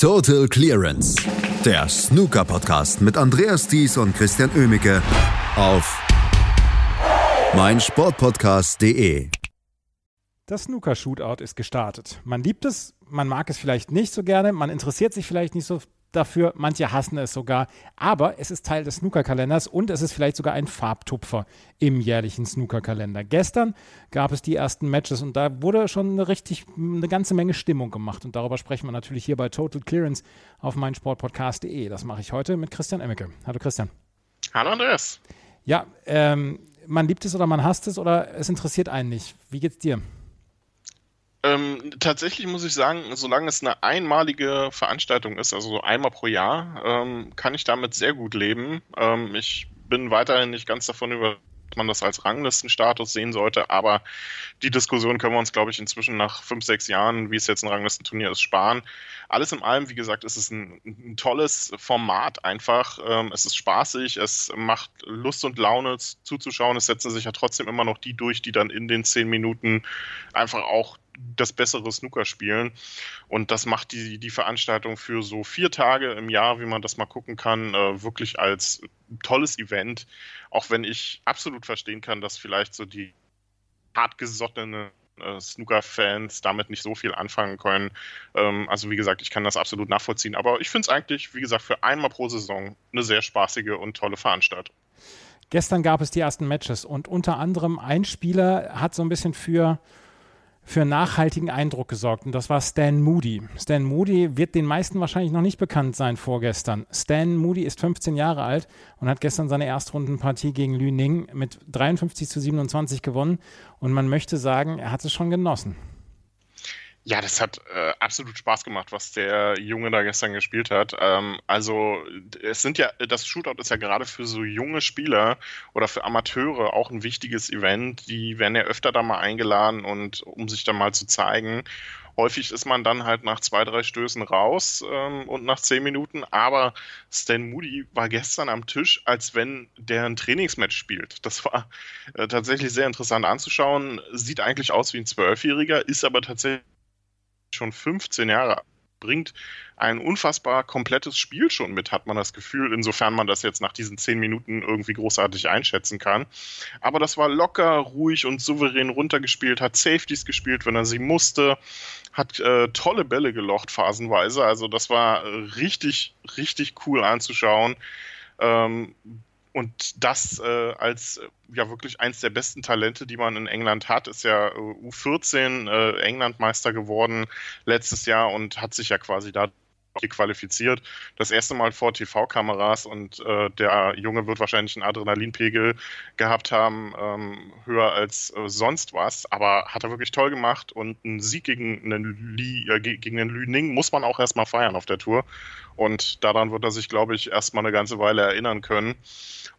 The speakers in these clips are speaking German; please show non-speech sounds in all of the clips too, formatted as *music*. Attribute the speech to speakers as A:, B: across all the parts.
A: Total Clearance, der Snooker-Podcast mit Andreas Thies und Christian Oemicke auf meinsportpodcast.de.
B: Das Snooker-Shootout ist gestartet. Man liebt es, man mag es vielleicht nicht so gerne, man interessiert sich vielleicht nicht so dafür, manche hassen es sogar, aber es ist Teil des Snookerkalenders und es ist vielleicht sogar ein Farbtupfer im jährlichen Snookerkalender. Gestern gab es die ersten Matches und da wurde schon eine richtig eine ganze Menge Stimmung gemacht und darüber sprechen wir natürlich hier bei Total Clearance auf meinsportpodcast.de. Das mache ich heute mit Christian Emmecke. Hallo Christian.
C: Hallo Andreas.
B: Ja, ähm, man liebt es oder man hasst es oder es interessiert einen nicht. Wie geht's dir?
C: Ähm, tatsächlich muss ich sagen, solange es eine einmalige Veranstaltung ist, also so einmal pro Jahr, ähm, kann ich damit sehr gut leben. Ähm, ich bin weiterhin nicht ganz davon dass man das als Ranglistenstatus sehen sollte, aber die Diskussion können wir uns, glaube ich, inzwischen nach fünf, sechs Jahren, wie es jetzt ein Ranglistenturnier ist, sparen. Alles in allem, wie gesagt, ist es ein, ein tolles Format einfach. Ähm, es ist spaßig, es macht Lust und Laune zuzuschauen. Es setzen sich ja trotzdem immer noch die durch, die dann in den zehn Minuten einfach auch das bessere Snooker spielen. Und das macht die, die Veranstaltung für so vier Tage im Jahr, wie man das mal gucken kann, äh, wirklich als tolles Event. Auch wenn ich absolut verstehen kann, dass vielleicht so die hartgesottene äh, Snooker-Fans damit nicht so viel anfangen können. Ähm, also wie gesagt, ich kann das absolut nachvollziehen. Aber ich finde es eigentlich, wie gesagt, für einmal pro Saison eine sehr spaßige und tolle Veranstaltung.
B: Gestern gab es die ersten Matches und unter anderem ein Spieler hat so ein bisschen für für nachhaltigen Eindruck gesorgt und das war Stan Moody. Stan Moody wird den meisten wahrscheinlich noch nicht bekannt sein vorgestern. Stan Moody ist 15 Jahre alt und hat gestern seine Erstrundenpartie gegen Lü Ning mit 53 zu 27 gewonnen und man möchte sagen, er hat es schon genossen.
C: Ja, das hat äh, absolut Spaß gemacht, was der Junge da gestern gespielt hat. Ähm, also es sind ja, das Shootout ist ja gerade für so junge Spieler oder für Amateure auch ein wichtiges Event. Die werden ja öfter da mal eingeladen und um sich da mal zu zeigen. Häufig ist man dann halt nach zwei, drei Stößen raus ähm, und nach zehn Minuten. Aber Stan Moody war gestern am Tisch, als wenn der ein Trainingsmatch spielt. Das war äh, tatsächlich sehr interessant anzuschauen. Sieht eigentlich aus wie ein Zwölfjähriger, ist aber tatsächlich schon 15 Jahre bringt ein unfassbar komplettes Spiel schon mit, hat man das Gefühl, insofern man das jetzt nach diesen 10 Minuten irgendwie großartig einschätzen kann. Aber das war locker, ruhig und souverän runtergespielt, hat Safeties gespielt, wenn er sie musste, hat äh, tolle Bälle gelocht phasenweise. Also das war richtig, richtig cool anzuschauen. Ähm, und das äh, als äh, ja wirklich eins der besten Talente, die man in England hat, ist ja äh, U14 äh, Englandmeister geworden letztes Jahr und hat sich ja quasi da qualifiziert. Das erste Mal vor TV-Kameras und äh, der Junge wird wahrscheinlich einen Adrenalinpegel gehabt haben, ähm, höher als äh, sonst was. Aber hat er wirklich toll gemacht und ein Sieg gegen einen, Li, äh, gegen einen Lüning muss man auch erstmal feiern auf der Tour. Und daran wird er sich, glaube ich, erstmal eine ganze Weile erinnern können.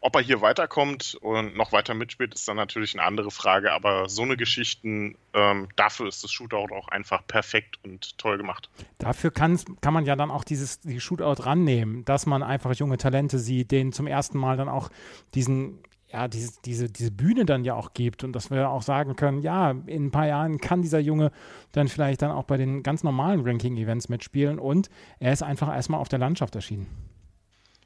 C: Ob er hier weiterkommt und noch weiter mitspielt, ist dann natürlich eine andere Frage. Aber so eine Geschichten, ähm, dafür ist das Shootout auch einfach perfekt und toll gemacht.
B: Dafür kann, man ja dann auch dieses die Shootout rannehmen, dass man einfach junge Talente sieht, denen zum ersten Mal dann auch diesen ja, diese, diese, diese Bühne dann ja auch gibt und dass wir auch sagen können, ja, in ein paar Jahren kann dieser Junge dann vielleicht dann auch bei den ganz normalen Ranking-Events mitspielen und er ist einfach erstmal auf der Landschaft erschienen.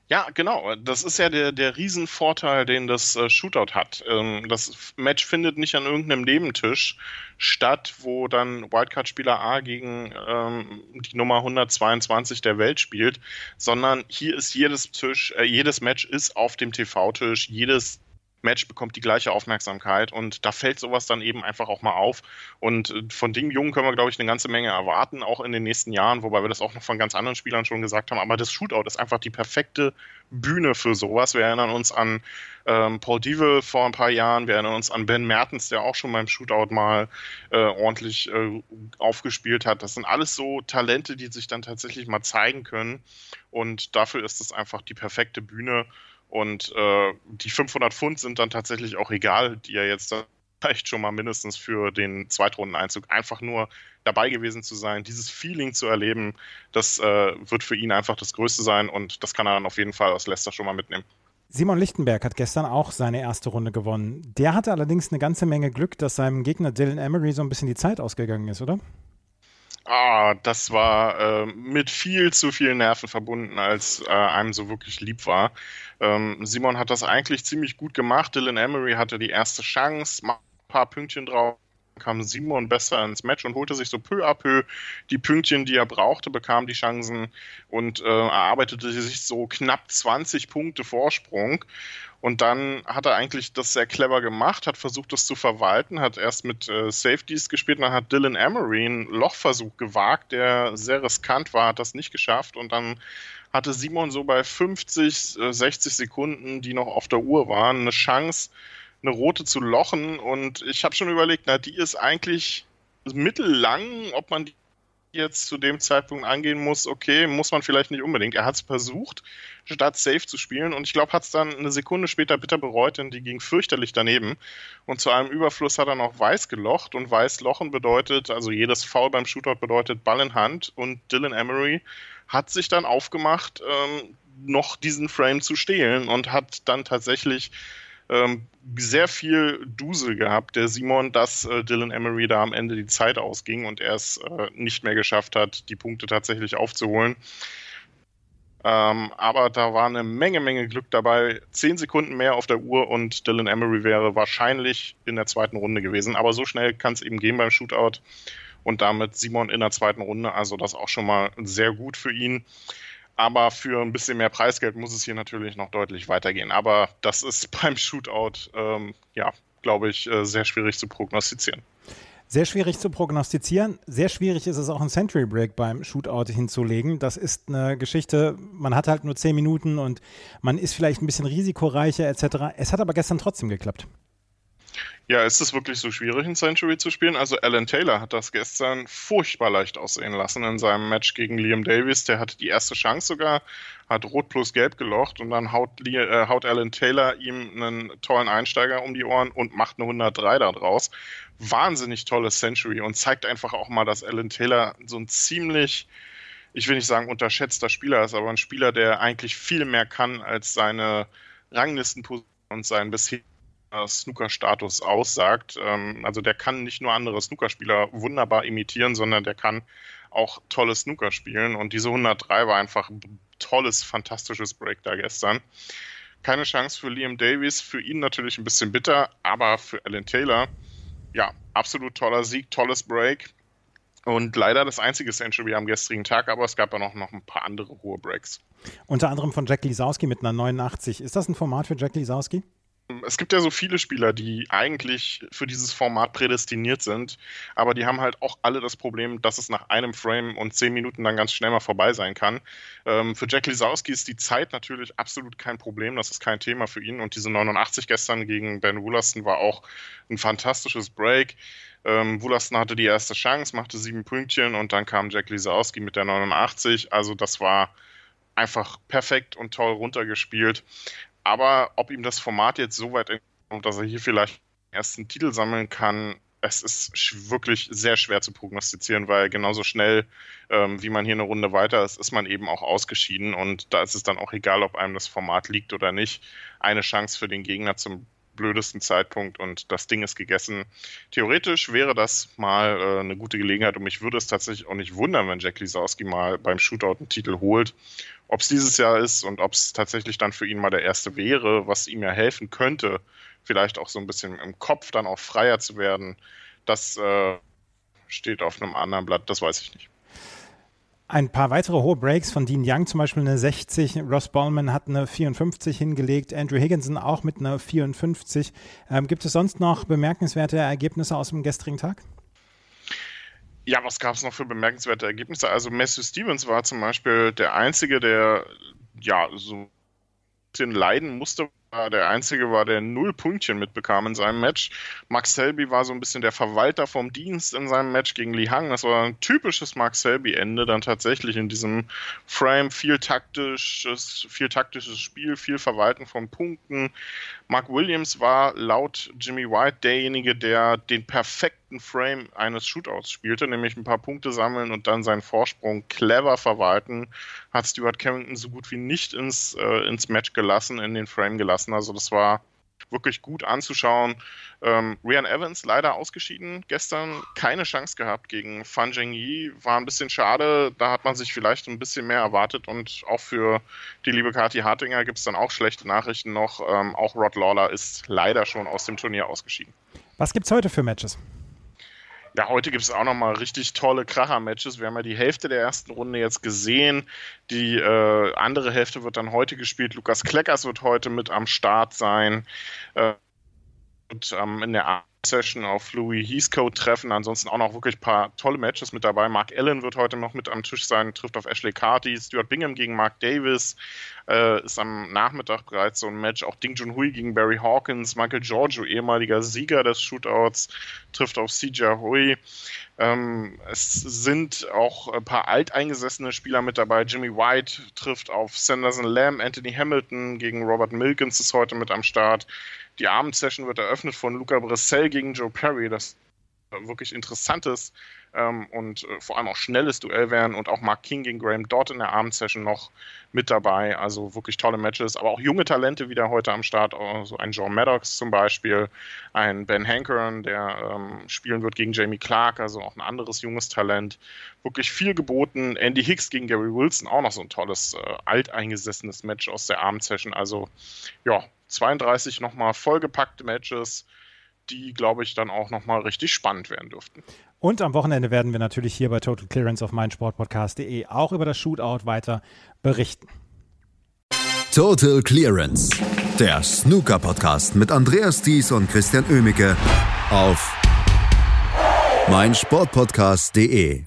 C: Ja, genau. Das ist ja der, der Riesenvorteil, den das äh, Shootout hat. Ähm, das Match findet nicht an irgendeinem Nebentisch statt, wo dann Wildcard-Spieler A gegen ähm, die Nummer 122 der Welt spielt, sondern hier ist jedes Tisch, äh, jedes Match ist auf dem TV-Tisch, jedes Match bekommt die gleiche Aufmerksamkeit und da fällt sowas dann eben einfach auch mal auf. Und äh, von dem Jungen können wir, glaube ich, eine ganze Menge erwarten, auch in den nächsten Jahren, wobei wir das auch noch von ganz anderen Spielern schon gesagt haben. Aber das Shootout ist einfach die perfekte Bühne für sowas. Wir erinnern uns an ähm, Paul Devil vor ein paar Jahren, wir erinnern uns an Ben Mertens, der auch schon beim Shootout mal äh, ordentlich äh, aufgespielt hat. Das sind alles so Talente, die sich dann tatsächlich mal zeigen können. Und dafür ist es einfach die perfekte Bühne. Und äh, die 500 Pfund sind dann tatsächlich auch egal, die er jetzt vielleicht schon mal mindestens für den Zweitrundeneinzug einfach nur dabei gewesen zu sein, dieses Feeling zu erleben, das äh, wird für ihn einfach das Größte sein und das kann er dann auf jeden Fall aus Leicester schon mal mitnehmen.
B: Simon Lichtenberg hat gestern auch seine erste Runde gewonnen. Der hatte allerdings eine ganze Menge Glück, dass seinem Gegner Dylan Emery so ein bisschen die Zeit ausgegangen ist, oder?
C: Ah, das war äh, mit viel zu vielen Nerven verbunden, als äh, einem so wirklich lieb war. Ähm, Simon hat das eigentlich ziemlich gut gemacht. Dylan Emery hatte die erste Chance, ein paar Pünktchen drauf kam Simon besser ins Match und holte sich so peu à peu die Pünktchen, die er brauchte, bekam die Chancen und äh, erarbeitete sich so knapp 20 Punkte Vorsprung. Und dann hat er eigentlich das sehr clever gemacht, hat versucht, das zu verwalten, hat erst mit äh, Safeties gespielt, dann hat Dylan Emery einen Lochversuch gewagt, der sehr riskant war, hat das nicht geschafft und dann hatte Simon so bei 50, äh, 60 Sekunden, die noch auf der Uhr waren, eine Chance, eine rote zu lochen. Und ich habe schon überlegt, na, die ist eigentlich mittellang, ob man die jetzt zu dem Zeitpunkt angehen muss, okay, muss man vielleicht nicht unbedingt. Er hat es versucht, statt safe zu spielen und ich glaube, hat es dann eine Sekunde später bitter bereut, denn die ging fürchterlich daneben. Und zu einem Überfluss hat er noch weiß gelocht und weiß lochen bedeutet, also jedes Foul beim Shootout bedeutet Ball in Hand und Dylan Emery hat sich dann aufgemacht, ähm, noch diesen Frame zu stehlen und hat dann tatsächlich ähm, sehr viel Dusel gehabt, der Simon, dass äh, Dylan Emery da am Ende die Zeit ausging und er es äh, nicht mehr geschafft hat, die Punkte tatsächlich aufzuholen. Ähm, aber da war eine Menge, Menge Glück dabei. Zehn Sekunden mehr auf der Uhr und Dylan Emery wäre wahrscheinlich in der zweiten Runde gewesen. Aber so schnell kann es eben gehen beim Shootout. Und damit Simon in der zweiten Runde. Also das auch schon mal sehr gut für ihn. Aber für ein bisschen mehr Preisgeld muss es hier natürlich noch deutlich weitergehen. Aber das ist *laughs* beim Shootout, ähm, ja, glaube ich, äh, sehr schwierig zu prognostizieren.
B: Sehr schwierig zu prognostizieren. Sehr schwierig ist es auch, einen Century Break beim Shootout hinzulegen. Das ist eine Geschichte, man hat halt nur zehn Minuten und man ist vielleicht ein bisschen risikoreicher etc. Es hat aber gestern trotzdem geklappt.
C: Ja, ist es wirklich so schwierig, ein Century zu spielen? Also Alan Taylor hat das gestern furchtbar leicht aussehen lassen in seinem Match gegen Liam Davis. Der hatte die erste Chance sogar, hat Rot plus Gelb gelocht und dann haut, äh, haut Alan Taylor ihm einen tollen Einsteiger um die Ohren und macht eine 103 da draus. Wahnsinnig tolles Century und zeigt einfach auch mal, dass Alan Taylor so ein ziemlich ich will nicht sagen unterschätzter Spieler ist, aber ein Spieler, der eigentlich viel mehr kann als seine Ranglistenposition und sein bisher Snooker-Status aussagt. Ähm, also der kann nicht nur andere Snookerspieler wunderbar imitieren, sondern der kann auch tolles Snooker spielen. Und diese 103 war einfach ein tolles, fantastisches Break da gestern. Keine Chance für Liam Davies, für ihn natürlich ein bisschen bitter, aber für Alan Taylor, ja, absolut toller Sieg, tolles Break. Und leider das einzige Century am gestrigen Tag, aber es gab ja noch, noch ein paar andere hohe Breaks.
B: Unter anderem von Jack Lisowski mit einer 89. Ist das ein Format für Jack Lisowski?
C: Es gibt ja so viele Spieler, die eigentlich für dieses Format prädestiniert sind, aber die haben halt auch alle das Problem, dass es nach einem Frame und zehn Minuten dann ganz schnell mal vorbei sein kann. Ähm, für Jack Lisowski ist die Zeit natürlich absolut kein Problem, das ist kein Thema für ihn und diese 89 gestern gegen Ben Woolaston war auch ein fantastisches Break. Ähm, Woolaston hatte die erste Chance, machte sieben Pünktchen und dann kam Jack Lisowski mit der 89, also das war einfach perfekt und toll runtergespielt. Aber ob ihm das Format jetzt so weit entkommt, dass er hier vielleicht den ersten Titel sammeln kann, es ist wirklich sehr schwer zu prognostizieren, weil genauso schnell, ähm, wie man hier eine Runde weiter ist, ist man eben auch ausgeschieden. Und da ist es dann auch egal, ob einem das Format liegt oder nicht. Eine Chance für den Gegner zum blödesten Zeitpunkt und das Ding ist gegessen. Theoretisch wäre das mal äh, eine gute Gelegenheit und mich würde es tatsächlich auch nicht wundern, wenn Jack Lisowski mal beim Shootout einen Titel holt. Ob es dieses Jahr ist und ob es tatsächlich dann für ihn mal der erste wäre, was ihm ja helfen könnte, vielleicht auch so ein bisschen im Kopf dann auch freier zu werden, das äh, steht auf einem anderen Blatt, das weiß ich nicht.
B: Ein paar weitere hohe Breaks von Dean Young, zum Beispiel eine 60. Ross Ballman hat eine 54 hingelegt. Andrew Higginson auch mit einer 54. Ähm, gibt es sonst noch bemerkenswerte Ergebnisse aus dem gestrigen Tag?
C: Ja, was gab es noch für bemerkenswerte Ergebnisse? Also Matthew Stevens war zum Beispiel der Einzige, der ja so ein bisschen leiden musste, der Einzige war, der null Pünktchen mitbekam in seinem Match. Max Selby war so ein bisschen der Verwalter vom Dienst in seinem Match gegen Li Hang. Das war ein typisches Max Selby-Ende, dann tatsächlich in diesem Frame. Viel taktisches, viel taktisches Spiel, viel Verwalten von Punkten. Mark Williams war laut Jimmy White derjenige, der den perfekten Frame eines Shootouts spielte, nämlich ein paar Punkte sammeln und dann seinen Vorsprung clever verwalten. Hat Stuart Carrington so gut wie nicht ins, äh, ins Match gelassen, in den Frame gelassen. Also das war wirklich gut anzuschauen. Ähm, Rian Evans leider ausgeschieden gestern, keine Chance gehabt gegen Fan Zhengyi, war ein bisschen schade, da hat man sich vielleicht ein bisschen mehr erwartet und auch für die liebe Kathi Hartinger gibt es dann auch schlechte Nachrichten noch. Ähm, auch Rod Lawler ist leider schon aus dem Turnier ausgeschieden.
B: Was gibt es heute für Matches?
C: Ja, heute gibt es auch nochmal richtig tolle Kracher-Matches. Wir haben ja die Hälfte der ersten Runde jetzt gesehen. Die äh, andere Hälfte wird dann heute gespielt. Lukas Kleckers wird heute mit am Start sein. Äh, und ähm, in der Session auf Louis Heathcote treffen. Ansonsten auch noch wirklich ein paar tolle Matches mit dabei. Mark Allen wird heute noch mit am Tisch sein, trifft auf Ashley Carty. Stuart Bingham gegen Mark Davis äh, ist am Nachmittag bereits so ein Match. Auch Ding Junhui gegen Barry Hawkins. Michael Giorgio, ehemaliger Sieger des Shootouts, trifft auf CJ Hui. Ähm, es sind auch ein paar alteingesessene Spieler mit dabei. Jimmy White trifft auf Sanderson Lamb. Anthony Hamilton gegen Robert Milkins ist heute mit am Start. Die Abendsession wird eröffnet von Luca Bressel gegen Joe Perry, das wirklich interessantes ähm, und äh, vor allem auch schnelles Duell werden und auch Mark King gegen Graham Dodd in der Abendsession noch mit dabei. Also wirklich tolle Matches, aber auch junge Talente wieder heute am Start. Also ein John Maddox zum Beispiel, ein Ben Hankern, der ähm, spielen wird gegen Jamie Clark, also auch ein anderes junges Talent. Wirklich viel geboten. Andy Hicks gegen Gary Wilson, auch noch so ein tolles, äh, alteingesessenes Match aus der Abendsession. Also ja, 32 nochmal vollgepackte Matches, die, glaube ich, dann auch nochmal richtig spannend werden dürften.
B: Und am Wochenende werden wir natürlich hier bei Total Clearance auf meinsportpodcast.de auch über das Shootout weiter berichten.
A: Total Clearance, der Snooker-Podcast mit Andreas Thies und Christian Oemicke auf meinsportpodcast.de.